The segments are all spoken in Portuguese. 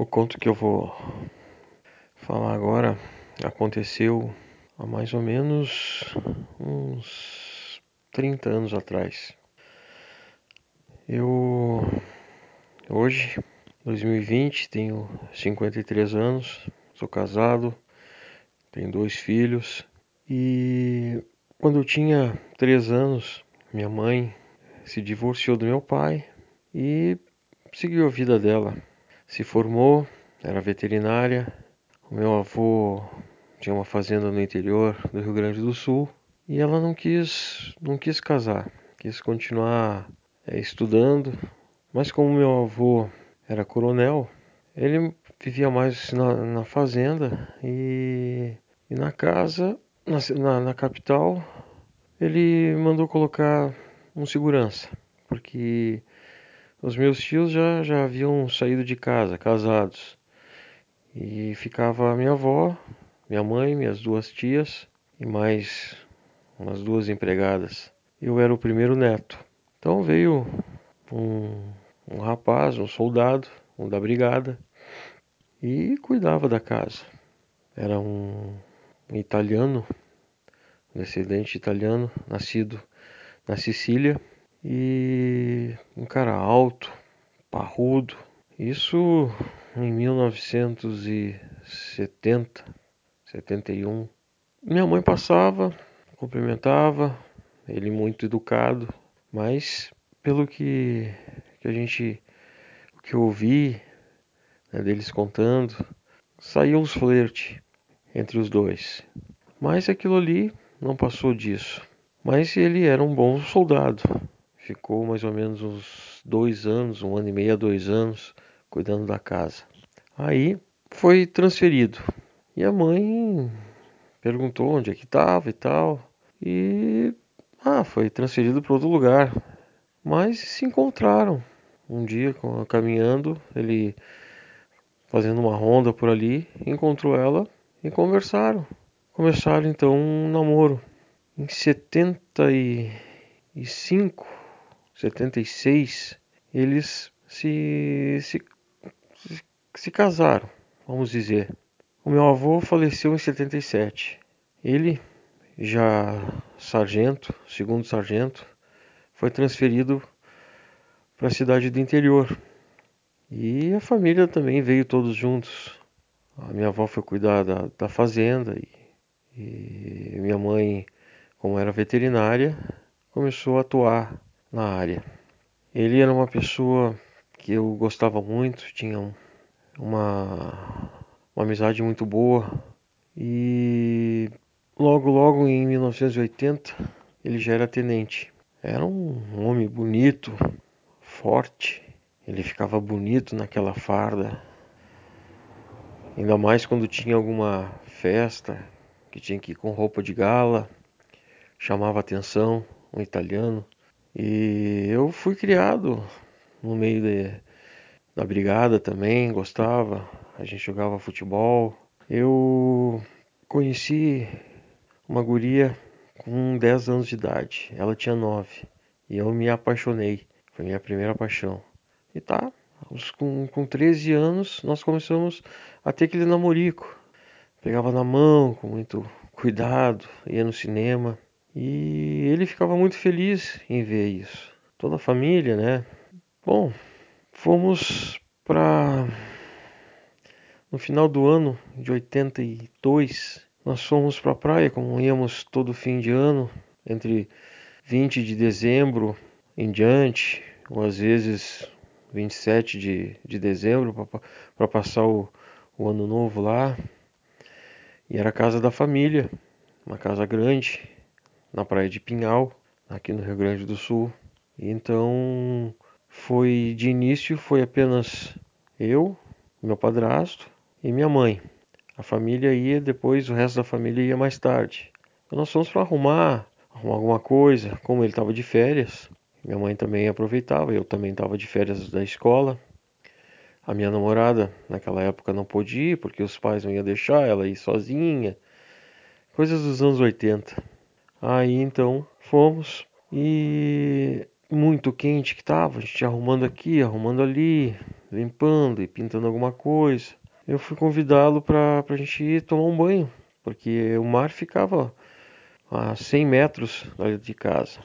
O conto que eu vou falar agora aconteceu há mais ou menos uns 30 anos atrás. Eu hoje, 2020, tenho 53 anos, sou casado, tenho dois filhos e quando eu tinha 3 anos, minha mãe se divorciou do meu pai e seguiu a vida dela se formou, era veterinária. O meu avô tinha uma fazenda no interior do Rio Grande do Sul e ela não quis, não quis casar, quis continuar é, estudando. Mas como meu avô era coronel, ele vivia mais na, na fazenda e, e, na casa, na, na, na capital, ele mandou colocar um segurança, porque os meus tios já, já haviam saído de casa, casados. E ficava a minha avó, minha mãe, minhas duas tias e mais umas duas empregadas. Eu era o primeiro neto. Então veio um, um rapaz, um soldado, um da brigada, e cuidava da casa. Era um, um italiano, um descendente italiano, nascido na Sicília e um cara alto, parrudo. Isso em 1970, 71. Minha mãe passava, cumprimentava, ele muito educado, mas pelo que, que a gente, que eu ouvi né, deles contando, saiu uns flerte entre os dois. Mas aquilo ali não passou disso. Mas ele era um bom soldado, ficou mais ou menos uns dois anos, um ano e meio a dois anos, cuidando da casa. Aí foi transferido. E a mãe perguntou onde é que estava e tal. E ah, foi transferido para outro lugar. Mas se encontraram um dia caminhando, ele fazendo uma ronda por ali, encontrou ela e conversaram. Começaram então um namoro. Em 75 76, eles se, se, se casaram, vamos dizer. O meu avô faleceu em 77. Ele, já sargento, segundo sargento, foi transferido para a cidade do interior. E a família também veio todos juntos. A minha avó foi cuidar da, da fazenda e, e minha mãe, como era veterinária, começou a atuar na área. Ele era uma pessoa que eu gostava muito, tinha uma, uma amizade muito boa e logo logo em 1980 ele já era tenente. Era um homem bonito, forte, ele ficava bonito naquela farda. Ainda mais quando tinha alguma festa que tinha que ir com roupa de gala, chamava atenção, um italiano. E eu fui criado no meio de, da brigada também, gostava. A gente jogava futebol. Eu conheci uma guria com 10 anos de idade. Ela tinha 9. E eu me apaixonei. Foi minha primeira paixão. E tá, com, com 13 anos nós começamos a ter aquele namorico. Pegava na mão com muito cuidado, ia no cinema. E ele ficava muito feliz em ver isso. Toda a família, né? Bom, fomos para no final do ano de 82, nós fomos para a praia, como íamos todo fim de ano, entre 20 de dezembro em diante, ou às vezes 27 de, de dezembro, para passar o, o ano novo lá. E era a casa da família, uma casa grande, na praia de Pinhal, aqui no Rio Grande do Sul. Então, foi de início foi apenas eu, meu padrasto e minha mãe. A família ia depois, o resto da família ia mais tarde. Então nós fomos para arrumar, arrumar alguma coisa, como ele estava de férias. Minha mãe também aproveitava, eu também estava de férias da escola. A minha namorada naquela época não podia ir porque os pais não iam deixar ela ir sozinha. Coisas dos anos 80. Aí então fomos e muito quente que tava, a gente arrumando aqui, arrumando ali, limpando e pintando alguma coisa. Eu fui convidá-lo para a gente ir tomar um banho, porque o mar ficava a 100 metros de casa.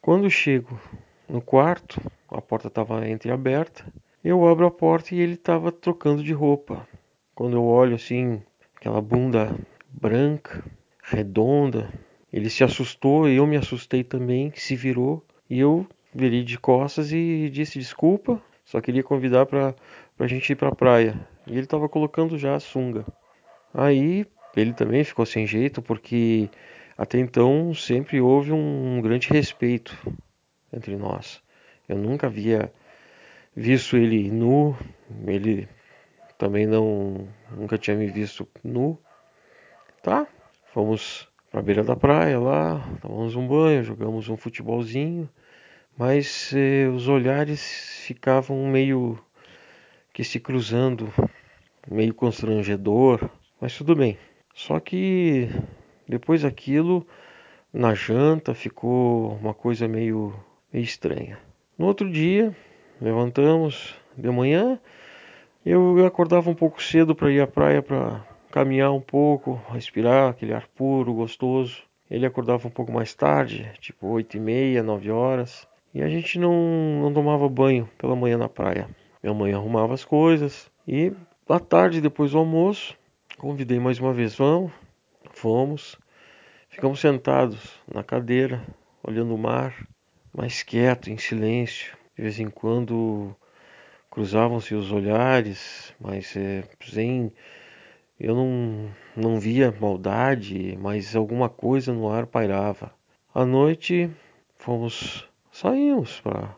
Quando chego no quarto, a porta estava entreaberta, eu abro a porta e ele estava trocando de roupa. Quando eu olho assim, aquela bunda branca, redonda, ele se assustou, eu me assustei também, se virou e eu virei de costas e disse desculpa, só queria convidar para a gente ir para a praia. E ele estava colocando já a sunga. Aí ele também ficou sem jeito porque até então sempre houve um grande respeito entre nós. Eu nunca havia visto ele nu, ele também não nunca tinha me visto nu. Tá? Fomos para a beira da praia lá, tomamos um banho, jogamos um futebolzinho, mas eh, os olhares ficavam meio que se cruzando, meio constrangedor, mas tudo bem. Só que depois daquilo, na janta ficou uma coisa meio, meio estranha. No outro dia, levantamos de manhã, eu acordava um pouco cedo para ir à praia para caminhar um pouco, respirar aquele ar puro, gostoso. Ele acordava um pouco mais tarde, tipo 8 e meia, 9 horas. E a gente não, não tomava banho pela manhã na praia. Minha mãe arrumava as coisas. E à tarde, depois do almoço, convidei mais uma vez, vamos, fomos. Ficamos sentados na cadeira, olhando o mar, mais quieto, em silêncio. De vez em quando cruzavam-se os olhares, mas é, sem eu não, não via maldade, mas alguma coisa no ar pairava. À noite fomos, saímos para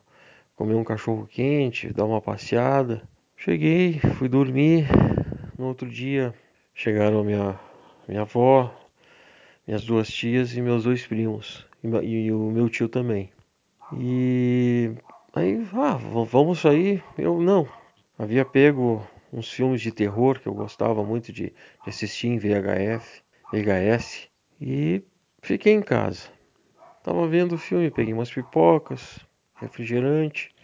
comer um cachorro quente, dar uma passeada. Cheguei, fui dormir. No outro dia chegaram minha minha avó, minhas duas tias e meus dois primos e, e o meu tio também. E aí, ah, vamos sair? Eu não. Havia pego uns filmes de terror que eu gostava muito de, de assistir em VHF, VHS e fiquei em casa. Tava vendo o filme, peguei umas pipocas, refrigerante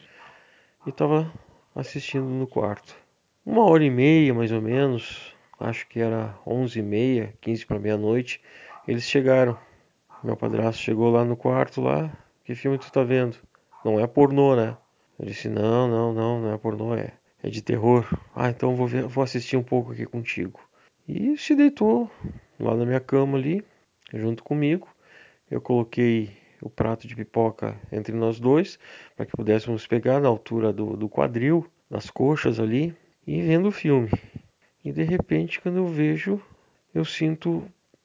e tava assistindo no quarto. Uma hora e meia mais ou menos, acho que era onze e meia, quinze para meia-noite, eles chegaram. Meu padrasto chegou lá no quarto lá, que filme tu tá vendo? Não é pornô, né? Eu disse, não, não, não, não é pornô, é é de terror. Ah, então vou, ver, vou assistir um pouco aqui contigo. E se deitou lá na minha cama ali, junto comigo. Eu coloquei o prato de pipoca entre nós dois, para que pudéssemos pegar na altura do, do quadril, das coxas ali, e vendo o filme. E de repente, quando eu vejo, eu sinto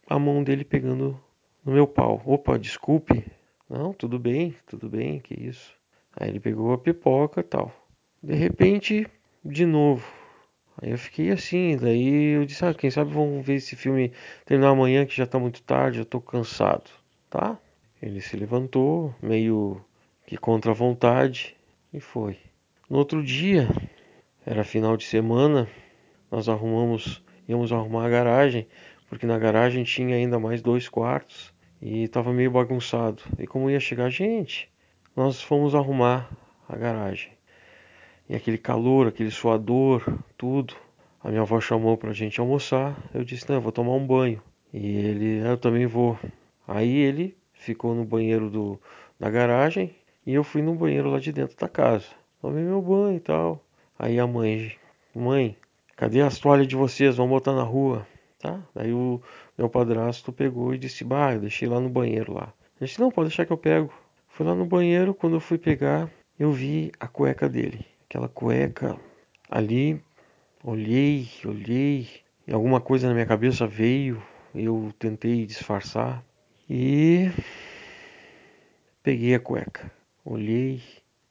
a mão dele pegando no meu pau. Opa, desculpe. Não, tudo bem, tudo bem, que isso. Aí ele pegou a pipoca tal. De repente, de novo. Aí eu fiquei assim, daí eu disse, ah, quem sabe vamos ver esse filme terminar amanhã que já tá muito tarde, eu tô cansado, tá? Ele se levantou, meio que contra a vontade, e foi. No outro dia, era final de semana, nós arrumamos, íamos arrumar a garagem, porque na garagem tinha ainda mais dois quartos e estava meio bagunçado. E como ia chegar gente, nós fomos arrumar a garagem. E aquele calor, aquele suador, tudo. A minha avó chamou pra gente almoçar. Eu disse, não, eu vou tomar um banho. E ele, eu também vou. Aí ele ficou no banheiro do, da garagem e eu fui no banheiro lá de dentro da casa. Tomei meu banho e tal. Aí a mãe, mãe, cadê as toalhas de vocês? Vamos botar na rua. Tá? Daí o meu padrasto pegou e disse, bah, eu deixei lá no banheiro lá. Eu disse, não, pode deixar que eu pego. Fui lá no banheiro, quando eu fui pegar, eu vi a cueca dele aquela cueca ali, olhei, olhei, e alguma coisa na minha cabeça veio, eu tentei disfarçar e peguei a cueca, olhei,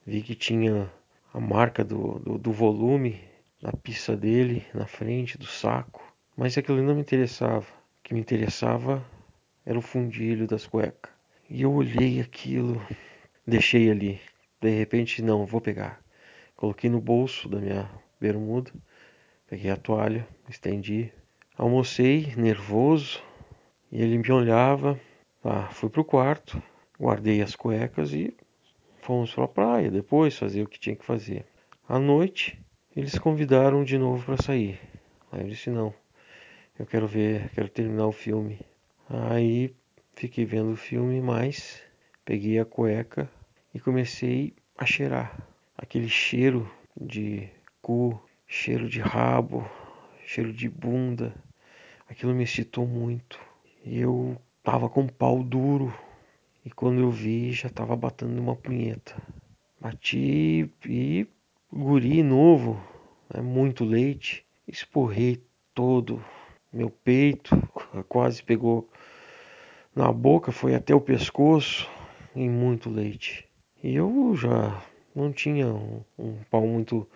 vi que tinha a marca do, do, do volume da pista dele na frente do saco, mas aquilo não me interessava. O que me interessava era o fundilho das cuecas. E eu olhei aquilo, deixei ali. De repente, não, vou pegar. Coloquei no bolso da minha bermuda, peguei a toalha, estendi, almocei nervoso e ele me olhava. Tá, fui pro quarto, guardei as cuecas e fomos para a praia depois fazer o que tinha que fazer. À noite eles convidaram de novo para sair. Aí eu disse não, eu quero ver, quero terminar o filme. Aí fiquei vendo o filme, mas peguei a cueca e comecei a cheirar. Aquele cheiro de cu, cheiro de rabo, cheiro de bunda. Aquilo me excitou muito. E eu tava com pau duro. E quando eu vi, já tava batendo uma punheta. Bati e guri novo, né, muito leite, esporrei todo meu peito, quase pegou na boca, foi até o pescoço e muito leite. E eu já não tinha um, um pau muito,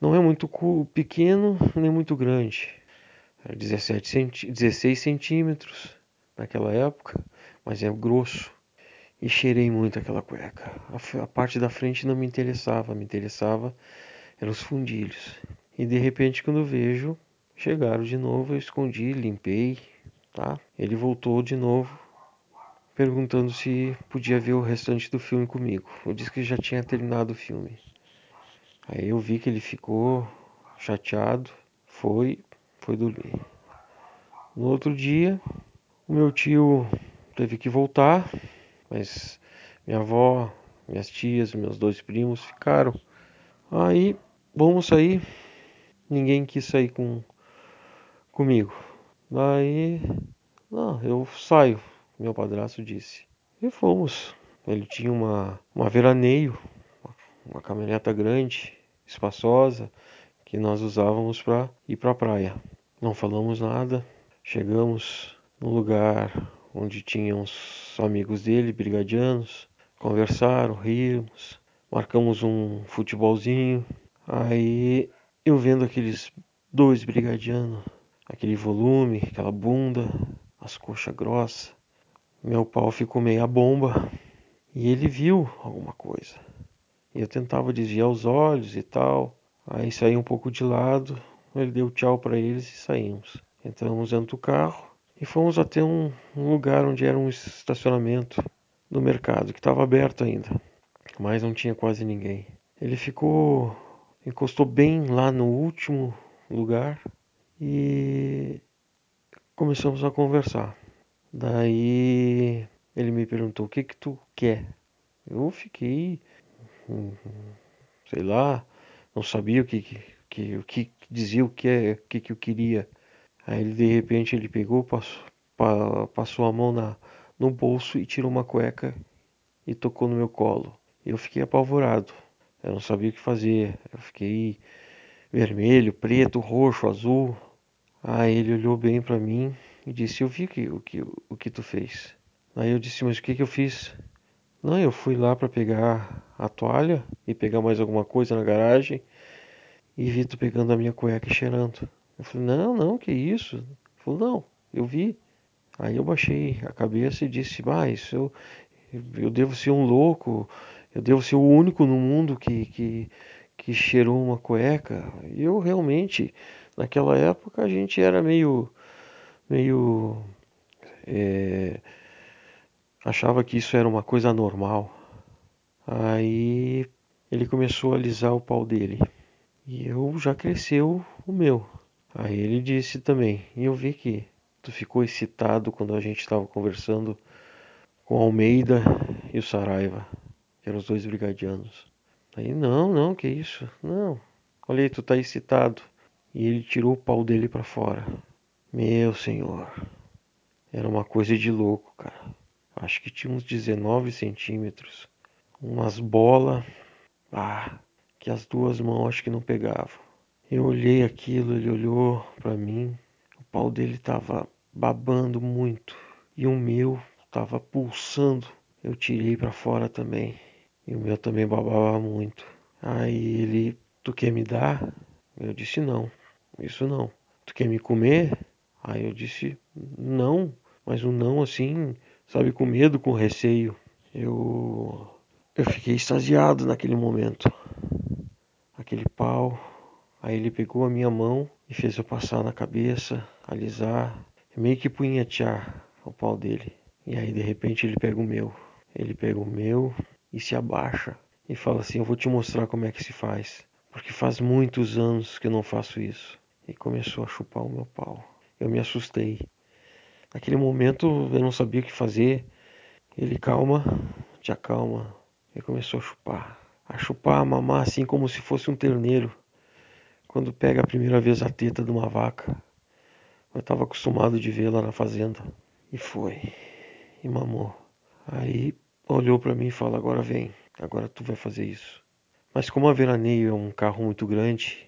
não é muito pequeno nem muito grande, era 17 centi 16 centímetros naquela época, mas é grosso. E cheirei muito aquela cueca. A, a parte da frente não me interessava, me interessava eram os fundilhos. E de repente, quando vejo, chegaram de novo, eu escondi, limpei, tá? Ele voltou de novo, perguntando se podia ver o restante do filme comigo. Eu disse que já tinha terminado o filme. Aí eu vi que ele ficou chateado, foi, foi dormir. No outro dia, o meu tio teve que voltar, mas minha avó, minhas tias, meus dois primos ficaram. Aí, vamos sair. Ninguém quis sair com comigo. Daí, não, eu saio, meu padrasto disse. E fomos. Ele tinha uma, uma veraneio, uma caminhoneta grande, espaçosa, que nós usávamos para ir para a praia. Não falamos nada. Chegamos no lugar onde tinham os amigos dele, brigadianos, conversaram, rimos, marcamos um futebolzinho. Aí eu vendo aqueles dois brigadianos, aquele volume, aquela bunda, as coxas grossas, meu pau ficou meia bomba e ele viu alguma coisa. E eu tentava desviar os olhos e tal. Aí saí um pouco de lado, ele deu tchau para eles e saímos. Entramos dentro do carro e fomos até um, um lugar onde era um estacionamento do mercado, que estava aberto ainda, mas não tinha quase ninguém. Ele ficou, encostou bem lá no último lugar e começamos a conversar. Daí ele me perguntou: O que que tu quer? Eu fiquei, hum, sei lá, não sabia o que, que, o que dizia o que, o que, que eu queria. Aí ele, de repente ele pegou, passou, passou a mão na, no bolso e tirou uma cueca e tocou no meu colo. Eu fiquei apavorado. Eu não sabia o que fazer. Eu fiquei vermelho, preto, roxo, azul. Aí ele olhou bem para mim e disse: Eu vi que, o, que, o que tu fez. Aí eu disse: Mas o que, que eu fiz? Não, eu fui lá para pegar a toalha e pegar mais alguma coisa na garagem e vi tu pegando a minha cueca e cheirando. Eu falei, não, não, que isso? Ele falou, não, eu vi. Aí eu baixei a cabeça e disse, isso eu, eu devo ser um louco, eu devo ser o único no mundo que, que, que cheirou uma cueca. E eu realmente, naquela época, a gente era meio, meio, é, achava que isso era uma coisa normal. Aí ele começou a alisar o pau dele. E eu já cresceu o meu. Aí ele disse também, e eu vi que tu ficou excitado quando a gente estava conversando com Almeida e o Saraiva, que eram os dois brigadianos. Aí, não, não, que isso? Não. Olha aí, tu tá excitado. E ele tirou o pau dele para fora. Meu senhor. Era uma coisa de louco, cara. Acho que tinha uns 19 centímetros. Umas bolas. Ah, que as duas mãos acho que não pegavam. Eu olhei aquilo, ele olhou para mim. O pau dele tava babando muito e o meu tava pulsando. Eu tirei para fora também e o meu também babava muito. Aí ele, tu quer me dar? Eu disse não, isso não. Tu quer me comer? Aí eu disse não, mas um não assim, sabe, com medo, com receio. Eu eu fiquei extasiado naquele momento. Aquele pau Aí ele pegou a minha mão e fez eu passar na cabeça, alisar, meio que punhetear o pau dele. E aí de repente ele pega o meu. Ele pega o meu e se abaixa e fala assim: Eu vou te mostrar como é que se faz. porque faz muitos anos que eu não faço isso. E começou a chupar o meu pau. Eu me assustei. Naquele momento eu não sabia o que fazer. Ele calma, te acalma. E começou a chupar. A chupar, a mamar assim como se fosse um terneiro. Quando pega a primeira vez a teta de uma vaca. Eu estava acostumado de lá na fazenda. E foi. E mamou. Aí olhou para mim e falou: Agora vem, agora tu vai fazer isso. Mas como a veraneio é um carro muito grande,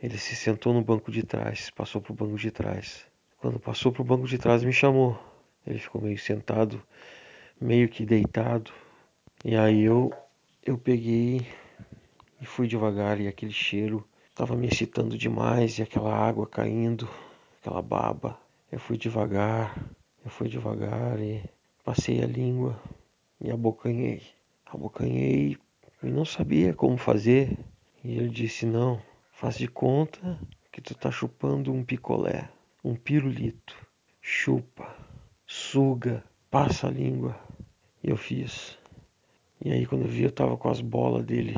ele se sentou no banco de trás, passou pro banco de trás. Quando passou pro banco de trás, me chamou. Ele ficou meio sentado, meio que deitado. E aí eu eu peguei e fui devagar e aquele cheiro estava me excitando demais e aquela água caindo, aquela baba. Eu fui devagar, eu fui devagar e passei a língua e abocanhei. Abocanhei e não sabia como fazer. E ele disse: Não, faz de conta que tu tá chupando um picolé, um pirulito. Chupa, suga, passa a língua. E eu fiz. E aí quando eu vi eu tava com as bolas dele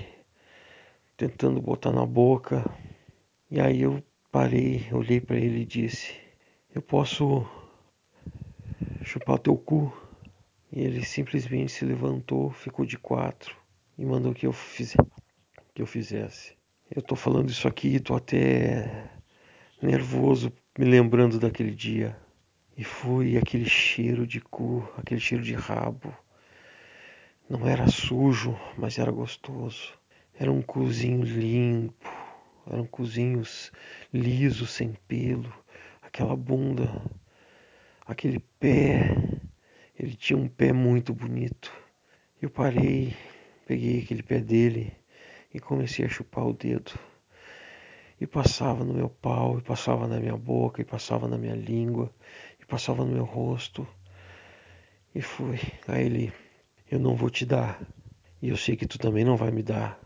tentando botar na boca. E aí eu parei, olhei para ele e disse: Eu posso chupar teu cu? E ele simplesmente se levantou, ficou de quatro e mandou que eu fizesse. Que eu fizesse. Eu tô falando isso aqui e tô até nervoso me lembrando daquele dia. E foi aquele cheiro de cu, aquele cheiro de rabo. Não era sujo, mas era gostoso. Era um cozinho limpo, eram cozinhos lisos, sem pelo, aquela bunda, aquele pé ele tinha um pé muito bonito. Eu parei, peguei aquele pé dele e comecei a chupar o dedo. E passava no meu pau, e passava na minha boca, e passava na minha língua, e passava no meu rosto. E fui. Aí ele, eu não vou te dar. E eu sei que tu também não vai me dar.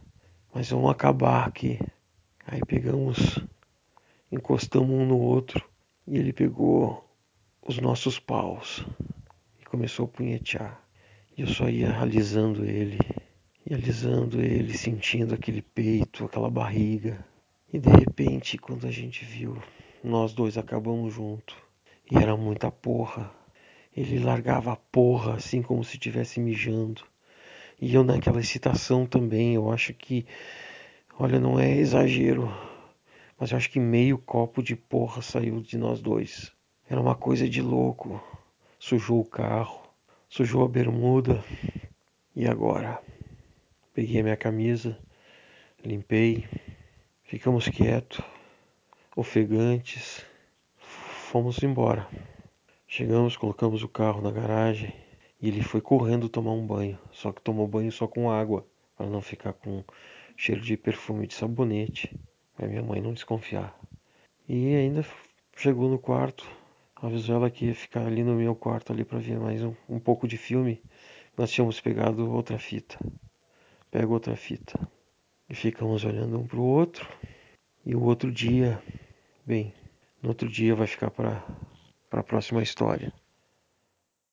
Mas vamos acabar aqui. Aí pegamos, encostamos um no outro, e ele pegou os nossos paus começou a punhetear. E eu só ia alisando ele, alisando ele, sentindo aquele peito, aquela barriga. E de repente, quando a gente viu, nós dois acabamos junto. E era muita porra. Ele largava a porra assim como se estivesse mijando. E eu naquela excitação também, eu acho que, olha, não é exagero, mas eu acho que meio copo de porra saiu de nós dois. Era uma coisa de louco sujou o carro, sujou a bermuda. E agora? Peguei a minha camisa, limpei, ficamos quietos, ofegantes, fomos embora. Chegamos, colocamos o carro na garagem e ele foi correndo tomar um banho. Só que tomou banho só com água, para não ficar com cheiro de perfume de sabonete, para minha mãe não desconfiar. E ainda chegou no quarto, avisou ela que ia ficar ali no meu quarto ali para ver mais um, um pouco de filme. Nós tínhamos pegado outra fita. Pego outra fita. E ficamos olhando um pro outro. E o outro dia, bem, no outro dia vai ficar para para a próxima história.